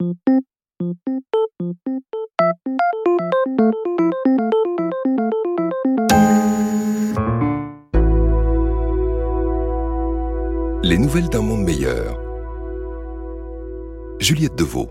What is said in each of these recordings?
Les nouvelles d'un monde meilleur. Juliette Deveau.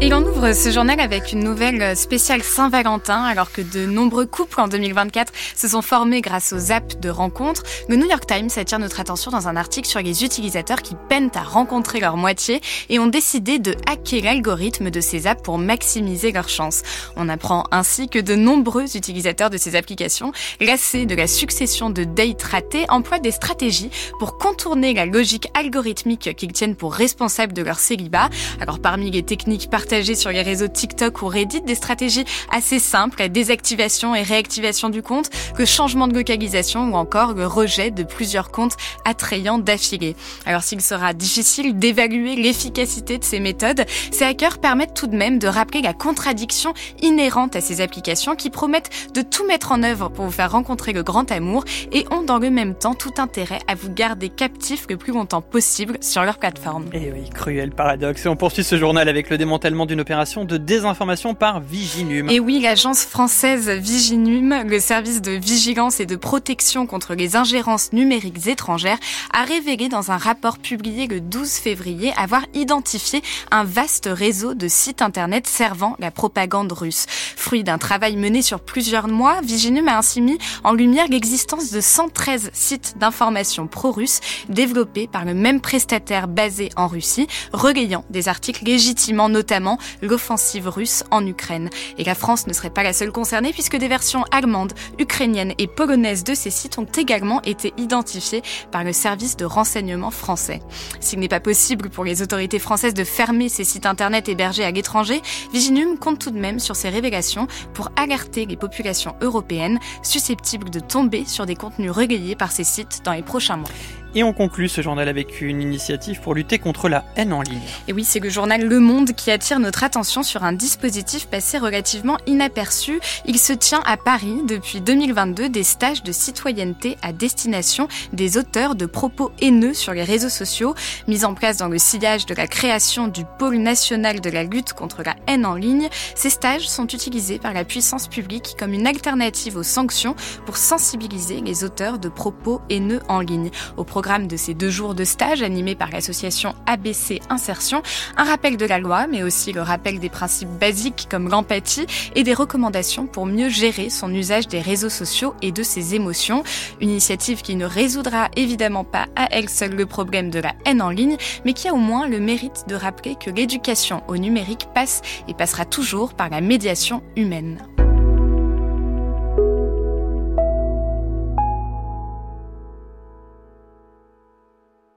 Et on ouvre ce journal avec une nouvelle spéciale Saint-Valentin, alors que de nombreux couples en 2024 se sont formés grâce aux apps de rencontres. Le New York Times attire notre attention dans un article sur les utilisateurs qui peinent à rencontrer leur moitié et ont décidé de hacker l'algorithme de ces apps pour maximiser leurs chances. On apprend ainsi que de nombreux utilisateurs de ces applications, lassés de la succession de dates ratées, emploient des stratégies pour contourner la logique algorithmique qu'ils tiennent pour responsable de leur célibat. Alors parmi les techniques partager sur les réseaux TikTok ou Reddit des stratégies assez simples, la désactivation et réactivation du compte, le changement de localisation ou encore le rejet de plusieurs comptes attrayants d'affilée. Alors s'il sera difficile d'évaluer l'efficacité de ces méthodes, ces hackers permettent tout de même de rappeler la contradiction inhérente à ces applications qui promettent de tout mettre en œuvre pour vous faire rencontrer le grand amour et ont dans le même temps tout intérêt à vous garder captif le plus longtemps possible sur leur plateforme. Et eh oui, cruel paradoxe. On poursuit ce journal avec le démantèlement d'une opération de désinformation par Viginum. Et oui, l'agence française Viginum, le service de vigilance et de protection contre les ingérences numériques étrangères, a révélé dans un rapport publié le 12 février avoir identifié un vaste réseau de sites internet servant la propagande russe. Fruit d'un travail mené sur plusieurs mois, Viginum a ainsi mis en lumière l'existence de 113 sites d'information pro-russes développés par le même prestataire basé en Russie, relayant des articles légitimement notamment l'offensive russe en Ukraine. Et la France ne serait pas la seule concernée puisque des versions allemandes, ukrainiennes et polonaises de ces sites ont également été identifiées par le service de renseignement français. S'il n'est pas possible pour les autorités françaises de fermer ces sites internet hébergés à l'étranger, Viginum compte tout de même sur ces révélations pour alerter les populations européennes susceptibles de tomber sur des contenus relayés par ces sites dans les prochains mois. Et on conclut ce journal avec une initiative pour lutter contre la haine en ligne. Et oui, c'est le journal Le Monde qui attire notre attention sur un dispositif passé relativement inaperçu. Il se tient à Paris depuis 2022 des stages de citoyenneté à destination des auteurs de propos haineux sur les réseaux sociaux, mis en place dans le sillage de la création du pôle national de la lutte contre la haine en ligne. Ces stages sont utilisés par la puissance publique comme une alternative aux sanctions pour sensibiliser les auteurs de propos haineux en ligne. Au programme de ces deux jours de stage animé par l'association ABC Insertion, un rappel de la loi, mais aussi le rappel des principes basiques comme l'empathie et des recommandations pour mieux gérer son usage des réseaux sociaux et de ses émotions. Une initiative qui ne résoudra évidemment pas à elle seule le problème de la haine en ligne, mais qui a au moins le mérite de rappeler que l'éducation au numérique passe et passera toujours par la médiation humaine.